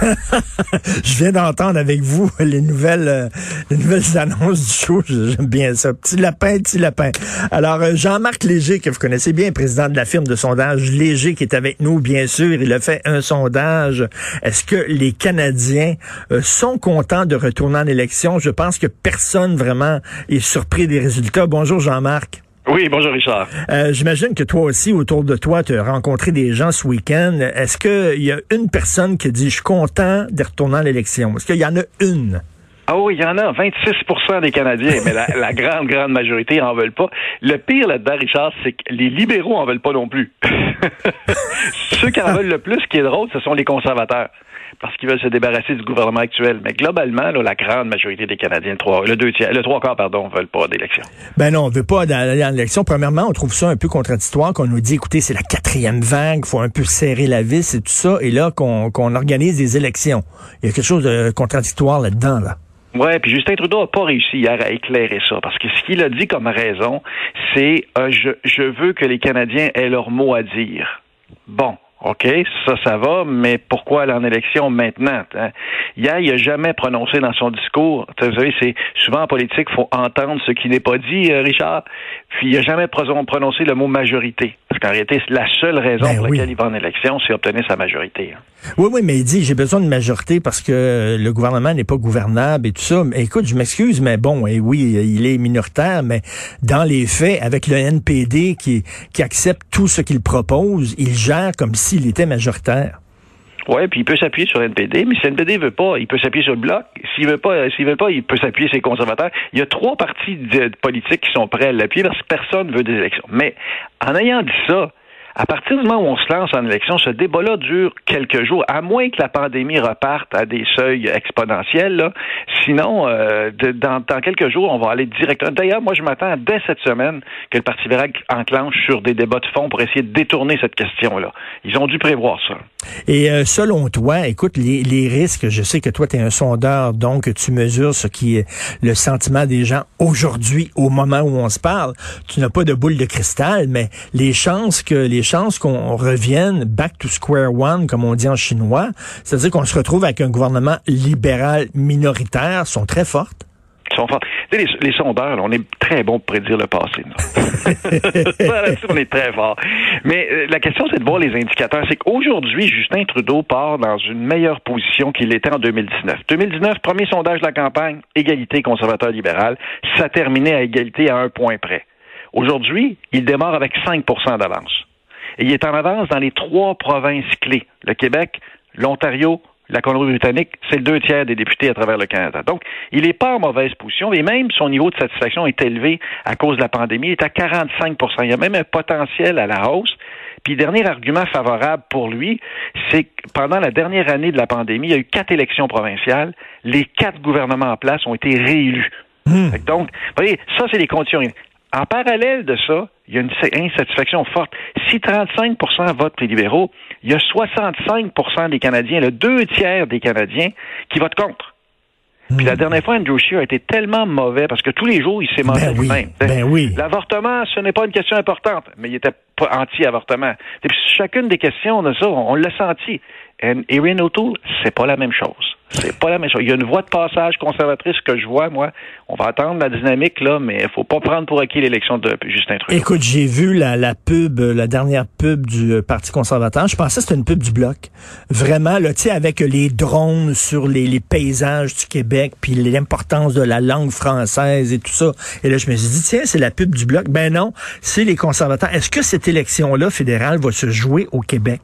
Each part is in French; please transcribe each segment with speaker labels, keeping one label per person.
Speaker 1: Je viens d'entendre avec vous les nouvelles, euh, les nouvelles annonces du show. J'aime bien ça. Petit lapin, petit lapin. Alors, euh, Jean-Marc Léger, que vous connaissez bien, président de la firme de sondage Léger, qui est avec nous, bien sûr. Il a fait un sondage. Est-ce que les Canadiens euh, sont contents de retourner en élection? Je pense que personne vraiment est surpris des résultats. Bonjour, Jean-Marc.
Speaker 2: Oui, bonjour Richard.
Speaker 1: Euh, J'imagine que toi aussi, autour de toi, tu as rencontré des gens ce week-end. Est-ce qu'il y a une personne qui dit, je suis content de retourner à l'élection? Est-ce qu'il y en a une?
Speaker 2: Ah oui, il y en a 26% des Canadiens, mais la, grande, grande majorité en veulent pas. Le pire là-dedans, Richard, c'est que les libéraux en veulent pas non plus. Ceux qui en veulent le plus, ce qui est drôle, ce sont les conservateurs parce qu'ils veulent se débarrasser du gouvernement actuel. Mais globalement, la grande majorité des Canadiens, le trois, le deux tiers, le trois quarts, pardon, veulent pas d'élection.
Speaker 1: Ben non, on veut pas d'aller en élection. Premièrement, on trouve ça un peu contradictoire qu'on nous dit, écoutez, c'est la quatrième vague, faut un peu serrer la vis et tout ça, et là qu'on organise des élections. Il y a quelque chose de contradictoire là-dedans, là.
Speaker 2: Ouais, puis Justin Trudeau n'a pas réussi hier à éclairer ça, parce que ce qu'il a dit comme raison, c'est euh, je, je veux que les Canadiens aient leur mot à dire. Bon, OK, ça, ça va, mais pourquoi aller en élection maintenant? Hein? Hier, il n'a jamais prononcé dans son discours. Vous savez, c'est souvent en politique, il faut entendre ce qui n'est pas dit, euh, Richard. Puis il n'a jamais prononcé le mot majorité. Parce qu'en réalité, la seule raison ben pour laquelle il va en élection, c'est obtenir sa majorité. Hein.
Speaker 1: Oui, oui, mais il dit j'ai besoin de majorité parce que le gouvernement n'est pas gouvernable et tout ça. Mais écoute, je m'excuse, mais bon, et oui, il est minoritaire, mais dans les faits, avec le NPD qui, qui accepte tout ce qu'il propose, il gère comme si s'il était majoritaire.
Speaker 2: Oui, puis il peut s'appuyer sur NPD, mais si NPD veut pas, il peut s'appuyer sur le bloc. S'il veut pas, s'il veut pas, il peut s'appuyer sur les conservateurs. Il y a trois partis politiques qui sont prêts à l'appuyer parce que personne veut des élections. Mais en ayant dit ça, à partir du moment où on se lance en élection, ce débat-là dure quelques jours, à moins que la pandémie reparte à des seuils exponentiels. Sinon, euh, dans, quelques jours, on va aller directement. D'ailleurs, moi, je m'attends dès cette semaine que le Parti libéral enclenche sur des débats de fond pour essayer de détourner cette question-là. Ils ont dû prévoir ça.
Speaker 1: Et euh, selon toi, écoute, les, les, risques, je sais que toi, tu es un sondeur, donc tu mesures ce qui est le sentiment des gens aujourd'hui, au moment où on se parle. Tu n'as pas de boule de cristal, mais les chances que les chances qu'on revienne back to square one, comme on dit en chinois, c'est-à-dire qu'on se retrouve avec un gouvernement libéral minoritaire, sont très fortes.
Speaker 2: Sont. Les, les, sondeurs, on est très bon pour prédire le passé. on est très fort. Mais euh, la question, c'est de voir les indicateurs. C'est qu'aujourd'hui, Justin Trudeau part dans une meilleure position qu'il était en 2019. 2019, premier sondage de la campagne, égalité conservateur-libéral. Ça terminait à égalité à un point près. Aujourd'hui, il démarre avec 5% d'avance. Et il est en avance dans les trois provinces clés, le Québec, l'Ontario, la Colombie-Britannique, c'est le deux tiers des députés à travers le Canada. Donc, il n'est pas en mauvaise position et même son niveau de satisfaction est élevé à cause de la pandémie, il est à 45% Il y a même un potentiel à la hausse. Puis, dernier argument favorable pour lui, c'est que pendant la dernière année de la pandémie, il y a eu quatre élections provinciales. Les quatre gouvernements en place ont été réélus. Hmm. Donc, vous voyez, ça, c'est les conditions. En parallèle de ça, il y a une insatisfaction forte. Si 35% votent les libéraux, il y a 65% des Canadiens, le deux tiers des Canadiens, qui votent contre. Puis la hmm. dernière fois, Andrew Scheer a été tellement mauvais parce que tous les jours, il s'est mauvais
Speaker 1: ben
Speaker 2: lui-même.
Speaker 1: Ben oui.
Speaker 2: L'avortement, ce n'est pas une question importante, mais il était pas anti-avortement. Chacune des questions de ça, on, l'a senti. Et Erin O'Toole, c'est pas la même chose. C'est pas la même chose. Il y a une voie de passage conservatrice que je vois, moi. On va attendre la dynamique, là, mais il faut pas prendre pour acquis l'élection de Justin Trudeau.
Speaker 1: Écoute, j'ai vu la, pub, la dernière pub du euh, Parti conservateur. Je pensais que c'était une pub du Bloc. Vraiment, là, tu sais, avec les drones sur les, les paysages du Québec, puis l'importance de la langue française et tout ça. Et là, je me suis dit, tiens, c'est la pub du Bloc. Ben non, c'est les conservateurs. Est-ce que cette élection-là fédérale va se jouer au Québec?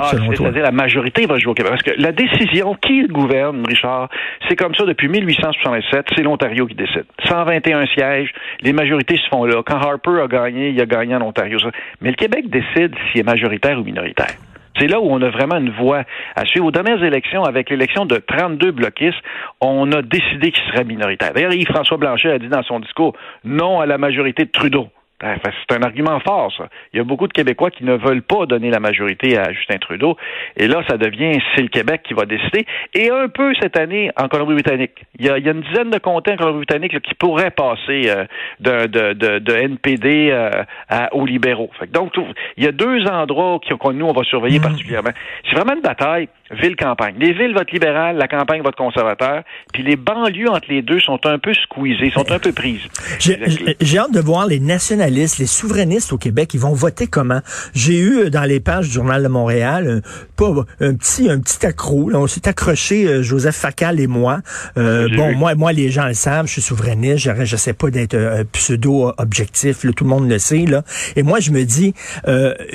Speaker 2: Ah, c'est-à-dire la majorité va jouer au Québec. Parce que la décision, qui gouverne, Richard, c'est comme ça depuis 1867, c'est l'Ontario qui décide. 121 sièges, les majorités se font là. Quand Harper a gagné, il a gagné en Ontario. Mais le Québec décide s'il est majoritaire ou minoritaire. C'est là où on a vraiment une voix à suivre. Aux dernières élections, avec l'élection de 32 bloquistes, on a décidé qu'il serait minoritaire. D'ailleurs, Yves-François Blanchet a dit dans son discours non à la majorité de Trudeau. Ben, c'est un argument fort, ça. Il y a beaucoup de Québécois qui ne veulent pas donner la majorité à Justin Trudeau. Et là, ça devient, c'est le Québec qui va décider. Et un peu cette année en Colombie-Britannique. Il y, a, une dizaine de comtés en Colombie-Britannique qui pourraient passer euh, de, de, de, NPD euh, à, aux libéraux. donc, il y a deux endroits que nous, on va surveiller mmh. particulièrement. C'est vraiment une bataille ville-campagne. Les villes votent libéral, la campagne vote conservateur, puis les banlieues entre les deux sont un peu squeezées, sont un peu prises.
Speaker 1: J'ai hâte de voir les nationalistes, les souverainistes au Québec, ils vont voter comment? J'ai eu euh, dans les pages du Journal de Montréal un, pas, un petit un petit accro. Là, on s'est accroché, euh, Joseph Facal et moi. Euh, bon, moi, moi, les gens le savent, je suis souverainiste, je sais pas d'être pseudo-objectif, tout le monde le sait. Là. Et moi, je me dis,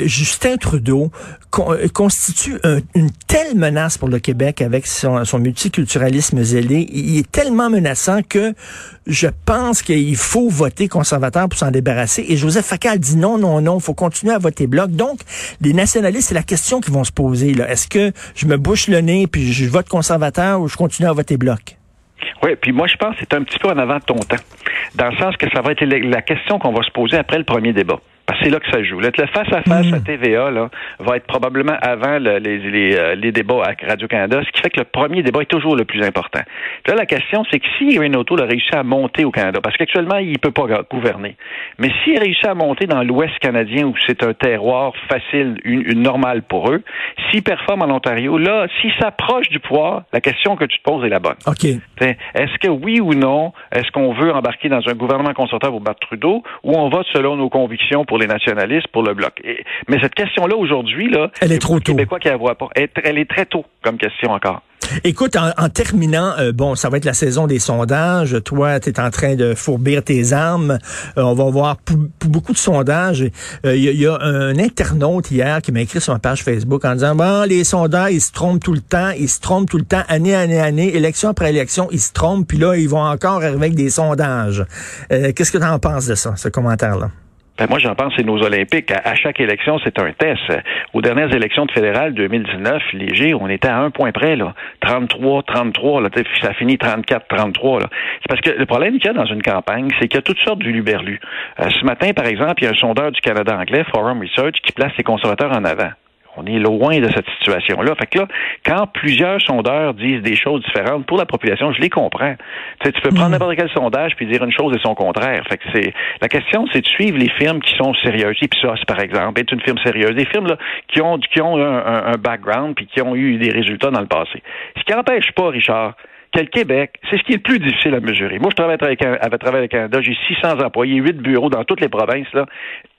Speaker 1: Justin Trudeau constitue une telle menace pour le Québec avec son, multiculturalisme zélé. Il est tellement menaçant que je pense qu'il faut voter conservateur pour s'en débarrasser. Et Joseph Facal dit non, non, non, faut continuer à voter bloc. Donc, les nationalistes, c'est la question qu'ils vont se poser. Est-ce que je me bouche le nez puis je vote conservateur ou je continue à voter bloc?
Speaker 2: Oui, puis moi, je pense que c'est un petit peu en avant de ton temps. Dans le sens que ça va être la question qu'on va se poser après le premier débat. C'est là que ça joue. Le face-à-face à, hmm. TVA là, va être probablement avant les, les, euh, les, débats à Radio-Canada, ce qui fait que le premier débat est toujours le plus important. là, la question, c'est que si O'Toole a réussi à monter au Canada, parce qu'actuellement, il ne peut pas gouverner, mais s'il réussit à monter dans l'Ouest canadien, où c'est un terroir facile, une, une normale pour eux, s'il performe en Ontario, là, s'il s'approche du pouvoir, la question que tu te poses est la bonne.
Speaker 1: OK.
Speaker 2: Est-ce que oui ou non, est-ce qu'on veut embarquer dans un gouvernement conservateur pour battre Trudeau, ou on vote selon nos convictions pour les nationalistes, pour le bloc. mais cette question-là, aujourd'hui, là,
Speaker 1: elle est trop tôt.
Speaker 2: Québécois qui la voient pas. Elle, est très tôt comme question encore.
Speaker 1: Écoute, en, terminant, euh, bon, ça va être la saison des sondages. Toi, tu es en train de fourbir tes armes. Euh, on va voir beaucoup de sondages. Il euh, y, a un internaute hier qui m'a écrit sur ma page Facebook en disant, bon, les sondages, ils se trompent tout le temps, ils se trompent tout le temps, année, année, année, élection après élection, ils se trompent, puis là, ils vont encore arriver avec des sondages. Qu'est-ce que tu en penses de ça, ce commentaire-là?
Speaker 2: Ben moi, j'en pense, c'est nos Olympiques. À, chaque élection, c'est un test. Aux dernières élections de fédérales 2019, léger, on était à un point près, là. 33, 33, là. Ça finit 34, 33, là. C'est parce que le problème qu'il y a dans une campagne, c'est qu'il y a toutes sortes d'uluberlus. Euh, ce matin, par exemple, il y a un sondeur du Canada anglais, Forum Research, qui place les conservateurs en avant. On est loin de cette situation-là. Fait que là, quand plusieurs sondeurs disent des choses différentes pour la population, je les comprends. Tu, sais, tu peux prendre hmm. n'importe quel sondage puis dire une chose et son contraire. Fait que c'est la question, c'est de suivre les firmes qui sont sérieuses. Ipsos, par exemple, est une firme sérieuse. Des firmes là, qui ont qui ont un, un background puis qui ont eu des résultats dans le passé. Ce qui n'empêche pas, Richard, que le Québec, c'est ce qui est le plus difficile à mesurer. Moi, je travaille avec, avec, avec Canada, j'ai 600 employés, 8 bureaux dans toutes les provinces. Là.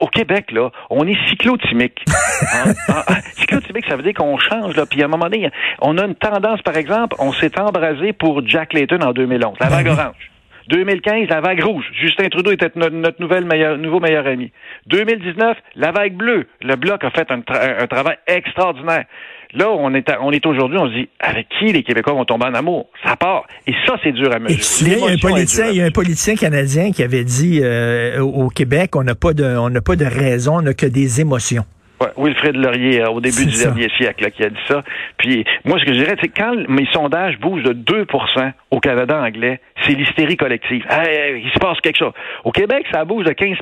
Speaker 2: Au Québec, là, on est cyclotimique. cyclotimique, ça veut dire qu'on change. Là. Puis à un moment donné, on a une tendance, par exemple, on s'est embrasé pour Jack Layton en 2011, la vague orange. 2015, la vague rouge. Justin Trudeau était notre, nouvelle meilleur, nouveau meilleur ami. 2019, la vague bleue. Le Bloc a fait un, un travail extraordinaire. Là, on est, on est aujourd'hui, on se dit, avec qui les Québécois vont tomber en amour? Ça part. Et ça, c'est dur à mesurer.
Speaker 1: il y a un politicien, il y a un politicien canadien qui avait dit euh, au Québec, on n'a pas de, on n'a pas de raison, on n'a que des émotions.
Speaker 2: Ouais, Wilfrid Laurier, euh, au début du dernier siècle, là, qui a dit ça. Puis, moi, ce que je dirais, c'est quand mes sondages bougent de 2% au Canada anglais, c'est l'hystérie collective. il se passe quelque chose. Au Québec, ça bouge de 15%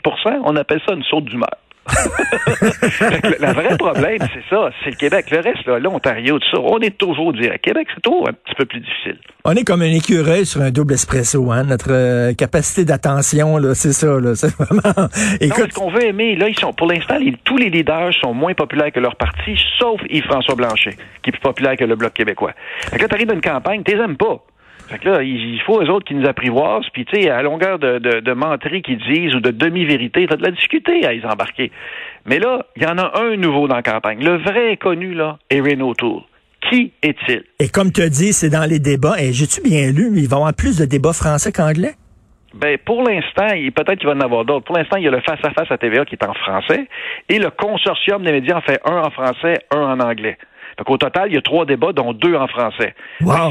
Speaker 2: on appelle ça une saute d'humeur. le vrai problème, c'est ça, c'est le Québec. Le reste, là, l'Ontario, tout ça, on est toujours direct. Québec, c'est toujours un petit peu plus difficile.
Speaker 1: On est comme un écureuil sur un double espresso, hein. Notre euh, capacité d'attention, là, c'est ça, là. C'est vraiment.
Speaker 2: Écoute. ce qu'on veut aimer, là, ils sont, pour l'instant, tous les leaders sont moins populaires que leur parti, sauf Yves-François Blanchet, qui est plus populaire que le Bloc québécois. Fait que là, t'arrives dans une campagne, t'es aimes pas. Fait que là, il faut eux autres qui nous apprivoisent, puis tu sais, à longueur de, de, de menteries qu'ils disent ou de demi-vérité, t'as de la discuter à les embarquer. Mais là, il y en a un nouveau dans la campagne. Le vrai inconnu, là, Erin O'Toole. Qui est-il?
Speaker 1: Et comme tu as dit, c'est dans les débats. Et j'ai-tu bien lu, il va y avoir plus de débats français qu'anglais?
Speaker 2: Ben, pour l'instant, peut-être qu'il va en avoir d'autres. Pour l'instant, il y a le face-à-face -à, -face à TVA qui est en français et le consortium des médias en fait un en français, un en anglais. Donc, au total, il y a trois débats, dont deux en français.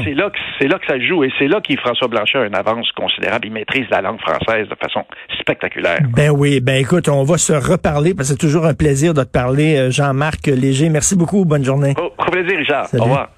Speaker 2: C'est là que c'est là que ça joue et c'est là qu'il François Blanchet a une avance considérable. Il maîtrise la langue française de façon spectaculaire.
Speaker 1: Ben oui, ben écoute, on va se reparler parce que c'est toujours un plaisir de te parler, euh, Jean-Marc Léger. Merci beaucoup. Bonne journée.
Speaker 2: Oh, au plaisir, Richard. Au revoir.